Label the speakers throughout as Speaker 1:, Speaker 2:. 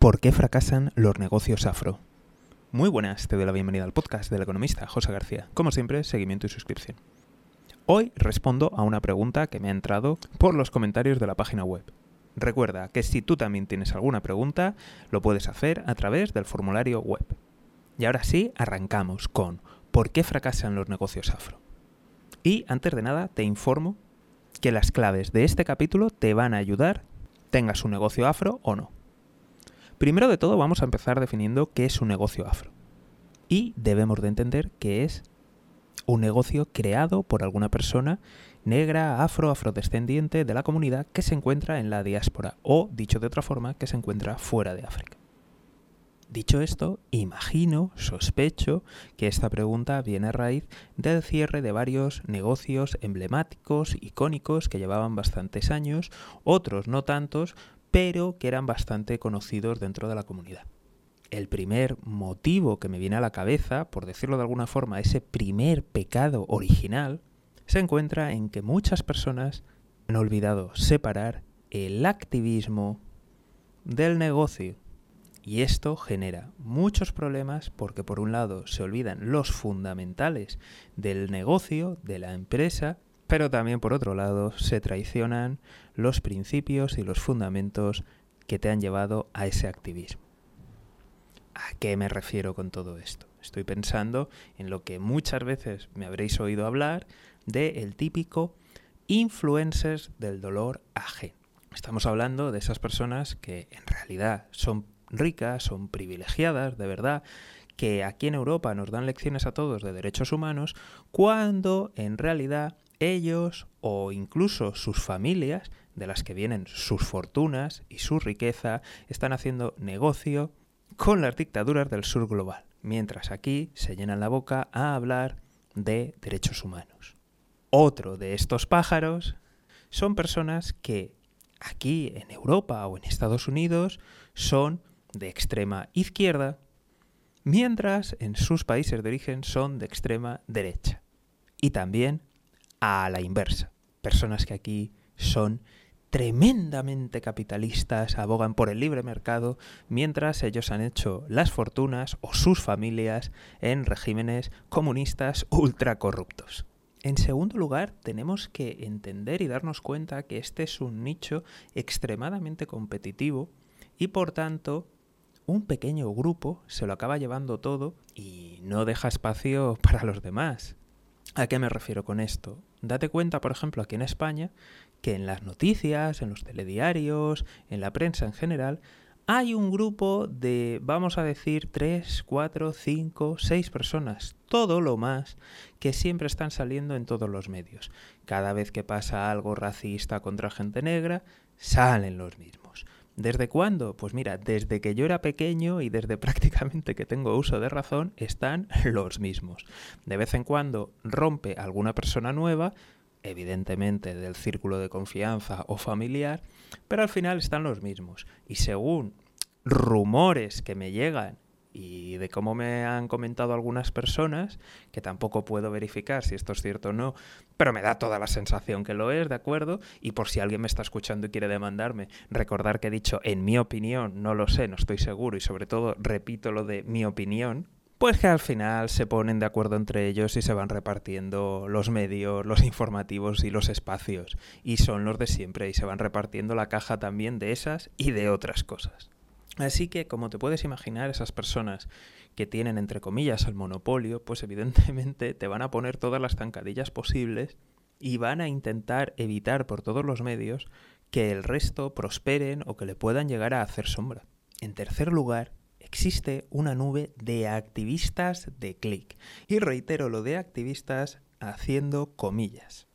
Speaker 1: ¿Por qué fracasan los negocios afro? Muy buenas, te doy la bienvenida al podcast del economista José García. Como siempre, seguimiento y suscripción. Hoy respondo a una pregunta que me ha entrado por los comentarios de la página web. Recuerda que si tú también tienes alguna pregunta, lo puedes hacer a través del formulario web. Y ahora sí, arrancamos con ¿por qué fracasan los negocios afro? Y antes de nada, te informo que las claves de este capítulo te van a ayudar, tengas un negocio afro o no. Primero de todo vamos a empezar definiendo qué es un negocio afro. Y debemos de entender que es un negocio creado por alguna persona negra, afro, afrodescendiente de la comunidad que se encuentra en la diáspora o, dicho de otra forma, que se encuentra fuera de África. Dicho esto, imagino, sospecho, que esta pregunta viene a raíz del cierre de varios negocios emblemáticos, icónicos, que llevaban bastantes años, otros no tantos, pero que eran bastante conocidos dentro de la comunidad. El primer motivo que me viene a la cabeza, por decirlo de alguna forma, ese primer pecado original, se encuentra en que muchas personas han olvidado separar el activismo del negocio. Y esto genera muchos problemas porque por un lado se olvidan los fundamentales del negocio, de la empresa, pero también por otro lado se traicionan los principios y los fundamentos que te han llevado a ese activismo. ¿A qué me refiero con todo esto? Estoy pensando en lo que muchas veces me habréis oído hablar de el típico influencers del dolor ajeno. Estamos hablando de esas personas que en realidad son ricas, son privilegiadas, de verdad, que aquí en Europa nos dan lecciones a todos de derechos humanos, cuando en realidad ellos o incluso sus familias, de las que vienen sus fortunas y su riqueza, están haciendo negocio con las dictaduras del sur global, mientras aquí se llenan la boca a hablar de derechos humanos. Otro de estos pájaros son personas que aquí en Europa o en Estados Unidos son de extrema izquierda, mientras en sus países de origen son de extrema derecha. Y también a la inversa. Personas que aquí son tremendamente capitalistas, abogan por el libre mercado, mientras ellos han hecho las fortunas o sus familias en regímenes comunistas ultra corruptos. En segundo lugar, tenemos que entender y darnos cuenta que este es un nicho extremadamente competitivo y por tanto un pequeño grupo se lo acaba llevando todo y no deja espacio para los demás. ¿A qué me refiero con esto? Date cuenta, por ejemplo, aquí en España, que en las noticias, en los telediarios, en la prensa en general, hay un grupo de, vamos a decir, 3, 4, 5, 6 personas, todo lo más, que siempre están saliendo en todos los medios. Cada vez que pasa algo racista contra gente negra, salen los mismos. ¿Desde cuándo? Pues mira, desde que yo era pequeño y desde prácticamente que tengo uso de razón, están los mismos. De vez en cuando rompe alguna persona nueva, evidentemente del círculo de confianza o familiar, pero al final están los mismos. Y según rumores que me llegan y de cómo me han comentado algunas personas, que tampoco puedo verificar si esto es cierto o no, pero me da toda la sensación que lo es, ¿de acuerdo? Y por si alguien me está escuchando y quiere demandarme, recordar que he dicho en mi opinión, no lo sé, no estoy seguro y sobre todo repito lo de mi opinión, pues que al final se ponen de acuerdo entre ellos y se van repartiendo los medios, los informativos y los espacios. Y son los de siempre y se van repartiendo la caja también de esas y de otras cosas. Así que, como te puedes imaginar, esas personas que tienen, entre comillas, el monopolio, pues evidentemente te van a poner todas las zancadillas posibles y van a intentar evitar por todos los medios que el resto prosperen o que le puedan llegar a hacer sombra. En tercer lugar, existe una nube de activistas de click. Y reitero lo de activistas haciendo comillas.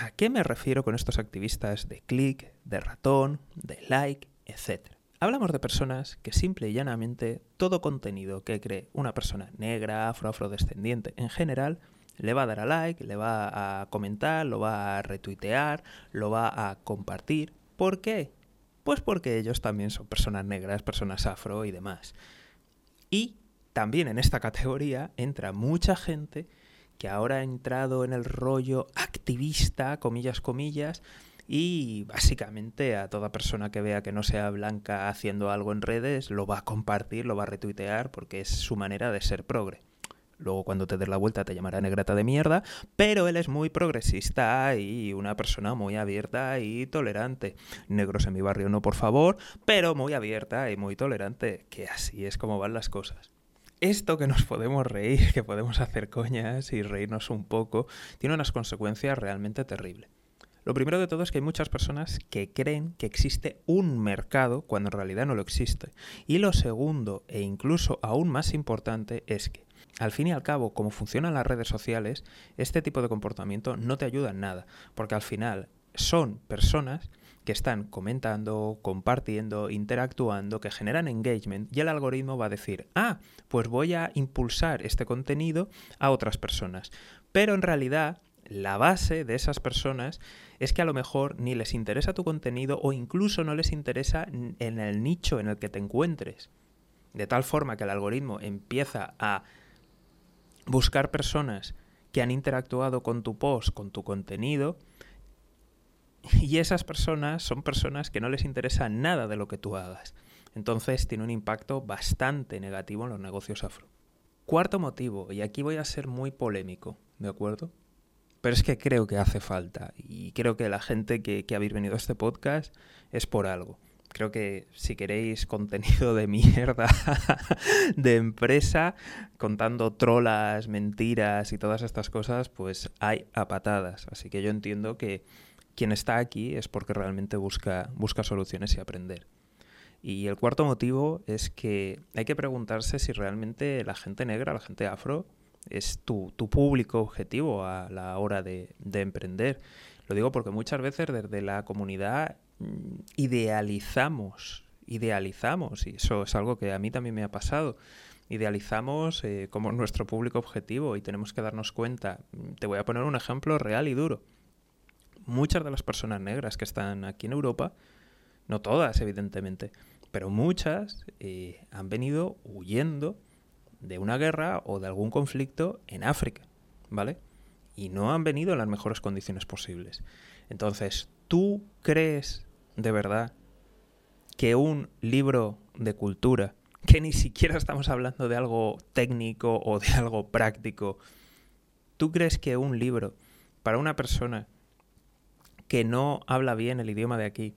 Speaker 1: ¿A qué me refiero con estos activistas de click, de ratón, de like, etcétera? Hablamos de personas que simple y llanamente todo contenido que cree una persona negra, afro, afrodescendiente en general, le va a dar a like, le va a comentar, lo va a retuitear, lo va a compartir. ¿Por qué? Pues porque ellos también son personas negras, personas afro y demás. Y también en esta categoría entra mucha gente que ahora ha entrado en el rollo activista, comillas, comillas, y básicamente a toda persona que vea que no sea blanca haciendo algo en redes lo va a compartir, lo va a retuitear porque es su manera de ser progre. Luego cuando te des la vuelta te llamará negrata de mierda, pero él es muy progresista y una persona muy abierta y tolerante. Negros en mi barrio no, por favor, pero muy abierta y muy tolerante, que así es como van las cosas. Esto que nos podemos reír, que podemos hacer coñas y reírnos un poco, tiene unas consecuencias realmente terribles. Lo primero de todo es que hay muchas personas que creen que existe un mercado cuando en realidad no lo existe. Y lo segundo, e incluso aún más importante, es que al fin y al cabo, como funcionan las redes sociales, este tipo de comportamiento no te ayuda en nada, porque al final son personas que están comentando, compartiendo, interactuando, que generan engagement y el algoritmo va a decir, ah, pues voy a impulsar este contenido a otras personas. Pero en realidad la base de esas personas es que a lo mejor ni les interesa tu contenido o incluso no les interesa en el nicho en el que te encuentres. De tal forma que el algoritmo empieza a buscar personas que han interactuado con tu post, con tu contenido, y esas personas son personas que no les interesa nada de lo que tú hagas. Entonces tiene un impacto bastante negativo en los negocios afro. Cuarto motivo, y aquí voy a ser muy polémico, ¿de acuerdo? Pero es que creo que hace falta, y creo que la gente que, que habéis venido a este podcast es por algo creo que si queréis contenido de mierda de empresa, contando trolas, mentiras y todas estas cosas, pues hay a patadas. Así que yo entiendo que quien está aquí es porque realmente busca, busca soluciones y aprender. Y el cuarto motivo es que hay que preguntarse si realmente la gente negra, la gente afro, es tu, público objetivo a la hora de, de emprender. Lo digo porque muchas veces desde la comunidad Mm, idealizamos, idealizamos, y eso es algo que a mí también me ha pasado, idealizamos eh, como nuestro público objetivo y tenemos que darnos cuenta. Mm, te voy a poner un ejemplo real y duro. Muchas de las personas negras que están aquí en Europa, no todas evidentemente, pero muchas eh, han venido huyendo de una guerra o de algún conflicto en África, ¿vale? Y no han venido en las mejores condiciones posibles. Entonces, ¿tú crees de verdad que un libro de cultura, que ni siquiera estamos hablando de algo técnico o de algo práctico, ¿tú crees que un libro para una persona que no habla bien el idioma de aquí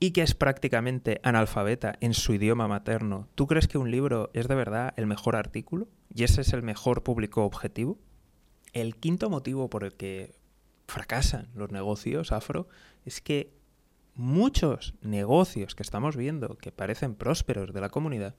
Speaker 1: y que es prácticamente analfabeta en su idioma materno, ¿tú crees que un libro es de verdad el mejor artículo y ese es el mejor público objetivo? El quinto motivo por el que fracasan los negocios afro es que muchos negocios que estamos viendo que parecen prósperos de la comunidad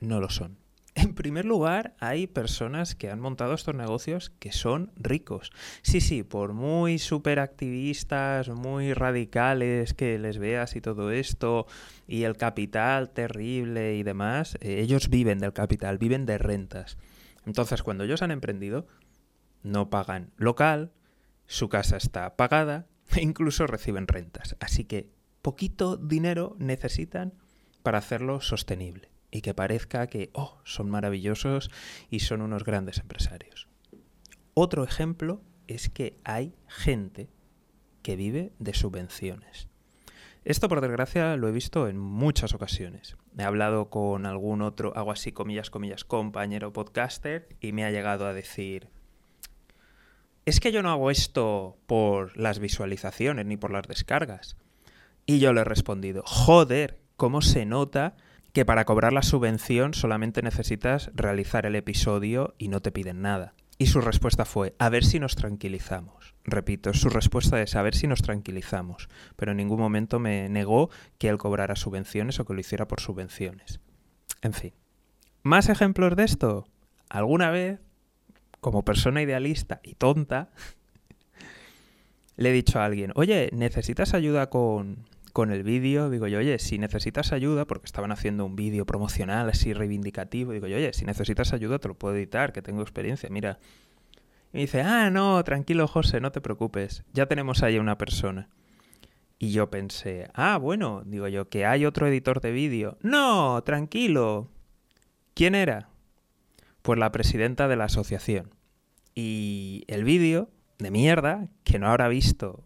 Speaker 1: no lo son. En primer lugar, hay personas que han montado estos negocios que son ricos. Sí, sí, por muy superactivistas, muy radicales que les veas y todo esto, y el capital terrible y demás, eh, ellos viven del capital, viven de rentas. Entonces, cuando ellos han emprendido, no pagan local, su casa está pagada, e incluso reciben rentas. Así que poquito dinero necesitan para hacerlo sostenible y que parezca que, oh, son maravillosos y son unos grandes empresarios. Otro ejemplo es que hay gente que vive de subvenciones. Esto, por desgracia, lo he visto en muchas ocasiones. He hablado con algún otro, hago así comillas, comillas, compañero podcaster y me ha llegado a decir, es que yo no hago esto por las visualizaciones ni por las descargas. Y yo le he respondido, joder, ¿cómo se nota que para cobrar la subvención solamente necesitas realizar el episodio y no te piden nada? Y su respuesta fue, a ver si nos tranquilizamos. Repito, su respuesta es a ver si nos tranquilizamos, pero en ningún momento me negó que él cobrara subvenciones o que lo hiciera por subvenciones. En fin. ¿Más ejemplos de esto? ¿Alguna vez como persona idealista y tonta, le he dicho a alguien, oye, ¿necesitas ayuda con, con el vídeo? Digo yo, oye, si necesitas ayuda, porque estaban haciendo un vídeo promocional así reivindicativo, digo yo, oye, si necesitas ayuda te lo puedo editar, que tengo experiencia, mira. Y me dice, ah, no, tranquilo José, no te preocupes, ya tenemos ahí una persona. Y yo pensé, ah, bueno, digo yo, que hay otro editor de vídeo. No, tranquilo. ¿Quién era? Pues la presidenta de la asociación. Y el vídeo de mierda, que no habrá visto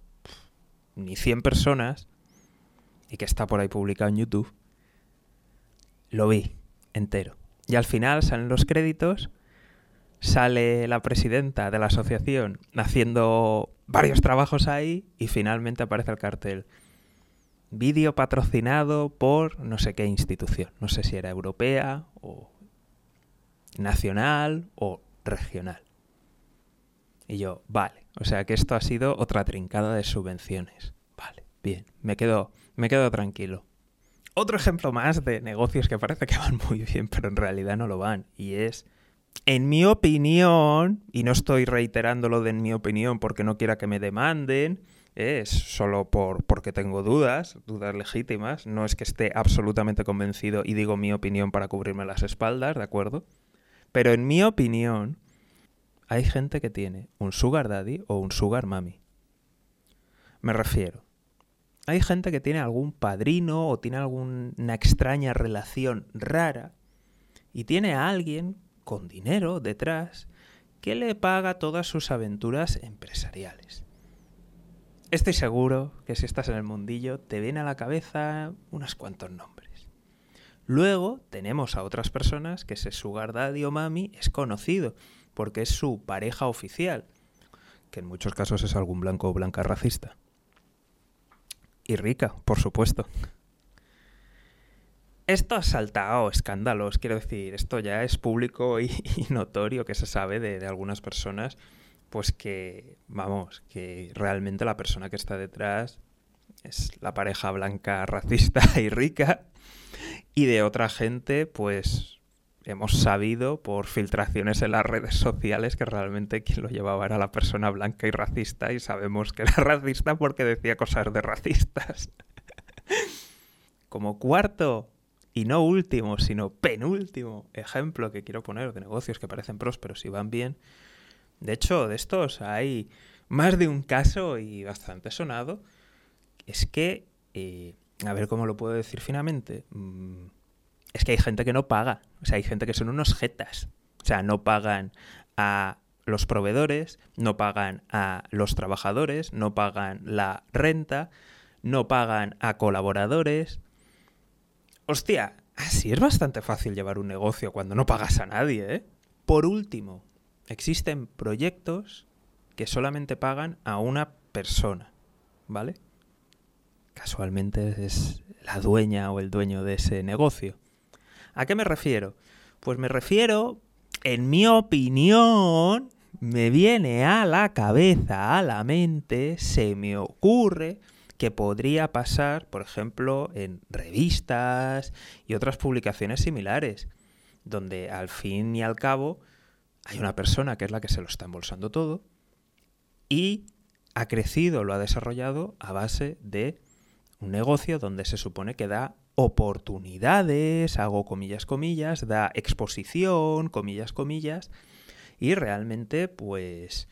Speaker 1: ni 100 personas y que está por ahí publicado en YouTube, lo vi entero. Y al final salen los créditos, sale la presidenta de la asociación haciendo varios trabajos ahí y finalmente aparece el cartel. Vídeo patrocinado por no sé qué institución, no sé si era europea o nacional o regional. Y yo, vale, o sea que esto ha sido otra trincada de subvenciones. Vale, bien, me quedo, me quedo tranquilo. Otro ejemplo más de negocios que parece que van muy bien, pero en realidad no lo van. Y es, en mi opinión, y no estoy reiterando lo de en mi opinión porque no quiera que me demanden, es solo por, porque tengo dudas, dudas legítimas. No es que esté absolutamente convencido y digo mi opinión para cubrirme las espaldas, ¿de acuerdo? Pero en mi opinión, hay gente que tiene un sugar daddy o un sugar mami. Me refiero. Hay gente que tiene algún padrino o tiene alguna extraña relación rara y tiene a alguien con dinero detrás que le paga todas sus aventuras empresariales. Estoy seguro que si estás en el mundillo te viene a la cabeza unos cuantos nombres. Luego tenemos a otras personas que ese sugar daddy o mami es conocido porque es su pareja oficial, que en muchos casos es algún blanco o blanca racista. Y rica, por supuesto. Esto ha saltado escándalos, quiero decir, esto ya es público y, notorio que se sabe de, de, algunas personas, pues que, vamos, que realmente la persona que está detrás es la pareja blanca racista y rica, y de otra gente, pues hemos sabido por filtraciones en las redes sociales que realmente quien lo llevaba era la persona blanca y racista y sabemos que era racista porque decía cosas de racistas. Como cuarto y no último, sino penúltimo ejemplo que quiero poner de negocios que parecen prósperos y van bien. De hecho, de estos hay más de un caso y bastante sonado. Es que, eh, a ver cómo lo puedo decir finamente. Mm, es que hay gente que no paga. O sea, hay gente que son unos jetas. O sea, no pagan a los proveedores, no pagan a los trabajadores, no pagan la renta, no pagan a colaboradores. Hostia, así es bastante fácil llevar un negocio cuando no pagas a nadie, ¿eh? Por último, existen proyectos que solamente pagan a una persona, ¿vale? Casualmente es la dueña o el dueño de ese negocio. ¿A qué me refiero? Pues me refiero, en mi opinión, me viene a la cabeza, a la mente, se me ocurre que podría pasar, por ejemplo, en revistas y otras publicaciones similares, donde al fin y al cabo hay una persona que es la que se lo está embolsando todo y ha crecido, lo ha desarrollado a base de un negocio donde se supone que da oportunidades, hago comillas, comillas, da exposición, comillas, comillas, y realmente, pues,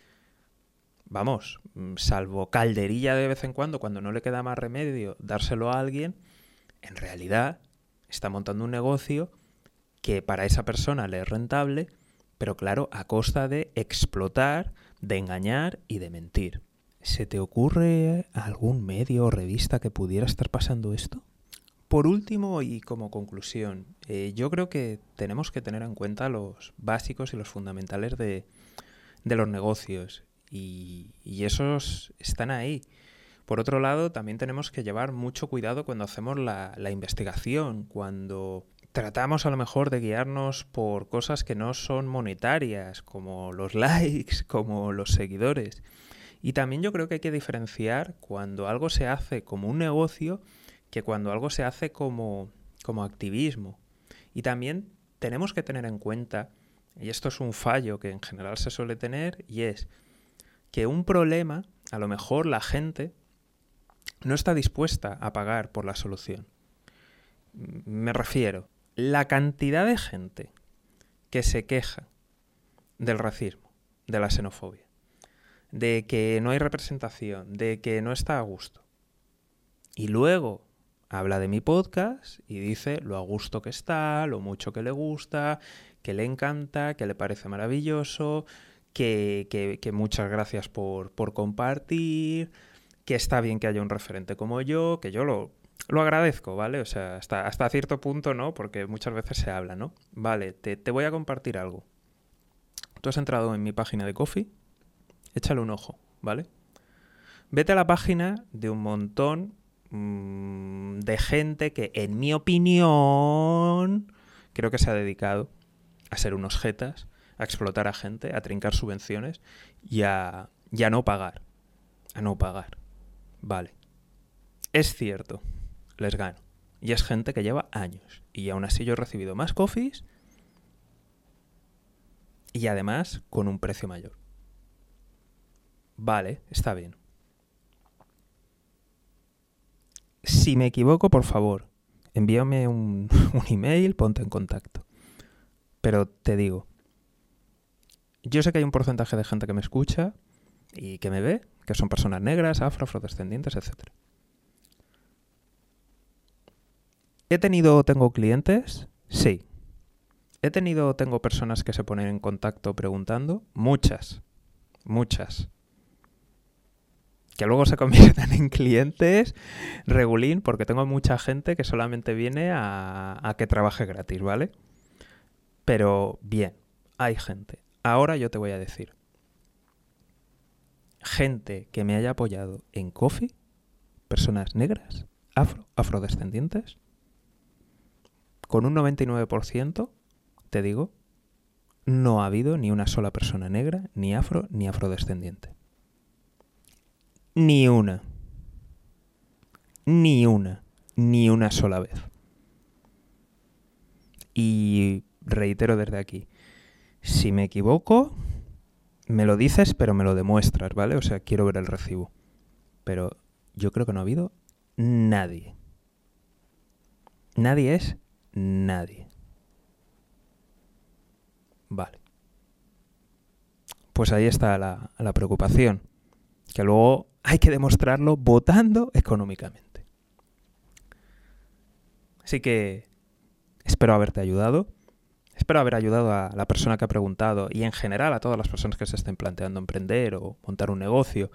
Speaker 1: vamos, mm, salvo calderilla de vez en cuando, cuando no le queda más remedio dárselo a alguien, en realidad está montando un negocio que para esa persona le es rentable, pero claro, a costa de explotar, de engañar y de mentir. ¿Se te ocurre algún medio o revista que pudiera estar pasando esto? Por último y como conclusión, eh, yo creo que tenemos que tener en cuenta los básicos y los fundamentales de, los negocios y, esos están ahí. Por otro lado, también tenemos que llevar mucho cuidado cuando hacemos la, la investigación, cuando tratamos a lo mejor de guiarnos por cosas que no son monetarias, como los likes, como los seguidores. Y también yo creo que hay que diferenciar cuando algo se hace como un negocio que cuando algo se hace como, como activismo. Y también tenemos que tener en cuenta, y esto es un fallo que en general se suele tener, y es que un problema, a lo mejor la gente no está dispuesta a pagar por la solución. Me refiero, la cantidad de gente que se queja del racismo, de la xenofobia, de que no hay representación, de que no está a gusto, y luego habla de mi podcast y dice lo a gusto que está, lo mucho que le gusta, que le encanta, que le parece maravilloso, que, muchas gracias por, compartir, que está bien que haya un referente como yo, que yo lo, lo agradezco, ¿vale? O sea, hasta, hasta cierto punto, ¿no? Porque muchas veces se habla, ¿no? Vale, te, te voy a compartir algo. Tú has entrado en mi página de Coffee, échale un ojo, ¿vale? Vete a la página de un montón mmm, de gente que, en mi opinión, creo que se ha dedicado a ser unos jetas, a explotar a gente, a trincar subvenciones y a, no pagar. A no pagar. Vale. Es cierto, les gano. Y es gente que lleva años. Y aún así yo he recibido más coffees y además con un precio mayor. Vale, está bien. Si me equivoco, por favor, envíame un, un email, ponte en contacto. Pero te digo, yo sé que hay un porcentaje de gente que me escucha y que me ve, que son personas negras, afro, afrodescendientes, etc. ¿He tenido o tengo clientes? Sí. ¿He tenido o tengo personas que se ponen en contacto preguntando? Muchas. Muchas. Que luego se convierten en clientes regulín porque tengo mucha gente que solamente viene a, a que trabaje gratis, ¿vale? Pero bien, hay gente. Ahora yo te voy a decir. Gente que me haya apoyado en Coffee, personas negras, afro, afrodescendientes, con un 99%, te digo, no ha habido ni una sola persona negra, ni afro, ni afrodescendiente. Ni una. Ni una. Ni una sola vez. Y reitero desde aquí, si me equivoco, me lo dices, pero me lo demuestras, ¿vale? O sea, quiero ver el recibo. Pero yo creo que no ha habido nadie. Nadie es nadie. Vale. Pues ahí está la, la, preocupación, que luego hay que demostrarlo votando económicamente. Así que espero haberte ayudado. Espero haber ayudado a la persona que ha preguntado y en general a todas las personas que se estén planteando emprender o montar un negocio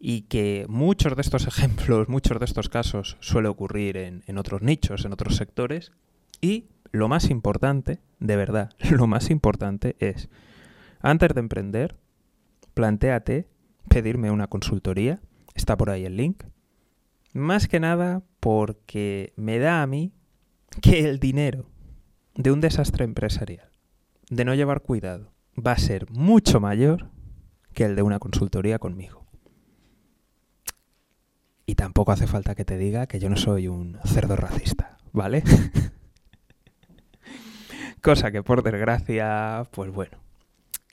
Speaker 1: y que muchos de estos ejemplos, muchos de estos casos suele ocurrir en, en otros nichos, en otros sectores y lo más importante, de verdad, lo más importante es, antes de emprender, plantéate pedirme una consultoría, está por ahí el link, más que nada porque me da a mí que el dinero de un desastre empresarial, de no llevar cuidado, va a ser mucho mayor que el de una consultoría conmigo. Y tampoco hace falta que te diga que yo no soy un cerdo racista, ¿vale? Cosa que por desgracia, pues bueno,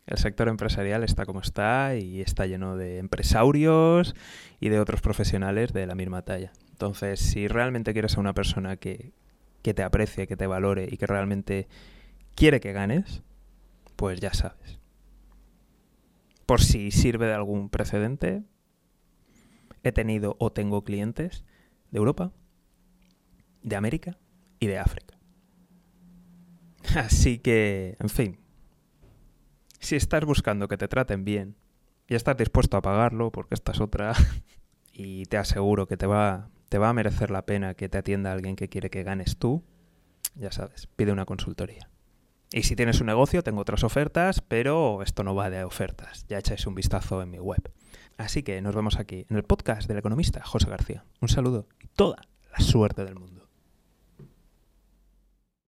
Speaker 1: el sector empresarial está como está y está lleno de empresarios y de otros profesionales de la misma talla. Entonces, si realmente quieres a una persona que, que te aprecie, que te valore y que realmente quiere que ganes, pues ya sabes. Por si sirve de algún precedente, he tenido o tengo clientes de Europa, de América y de África. Así que, en fin, si estás buscando que te traten bien y estás dispuesto a pagarlo, porque esta es otra, y te aseguro que te va, te va a merecer la pena que te atienda alguien que quiere que ganes tú, ya sabes, pide una consultoría. Y si tienes un negocio, tengo otras ofertas, pero esto no va de ofertas. Ya echáis un vistazo en mi web. Así que nos vemos aquí en el podcast del economista José García. Un saludo y toda la suerte del mundo.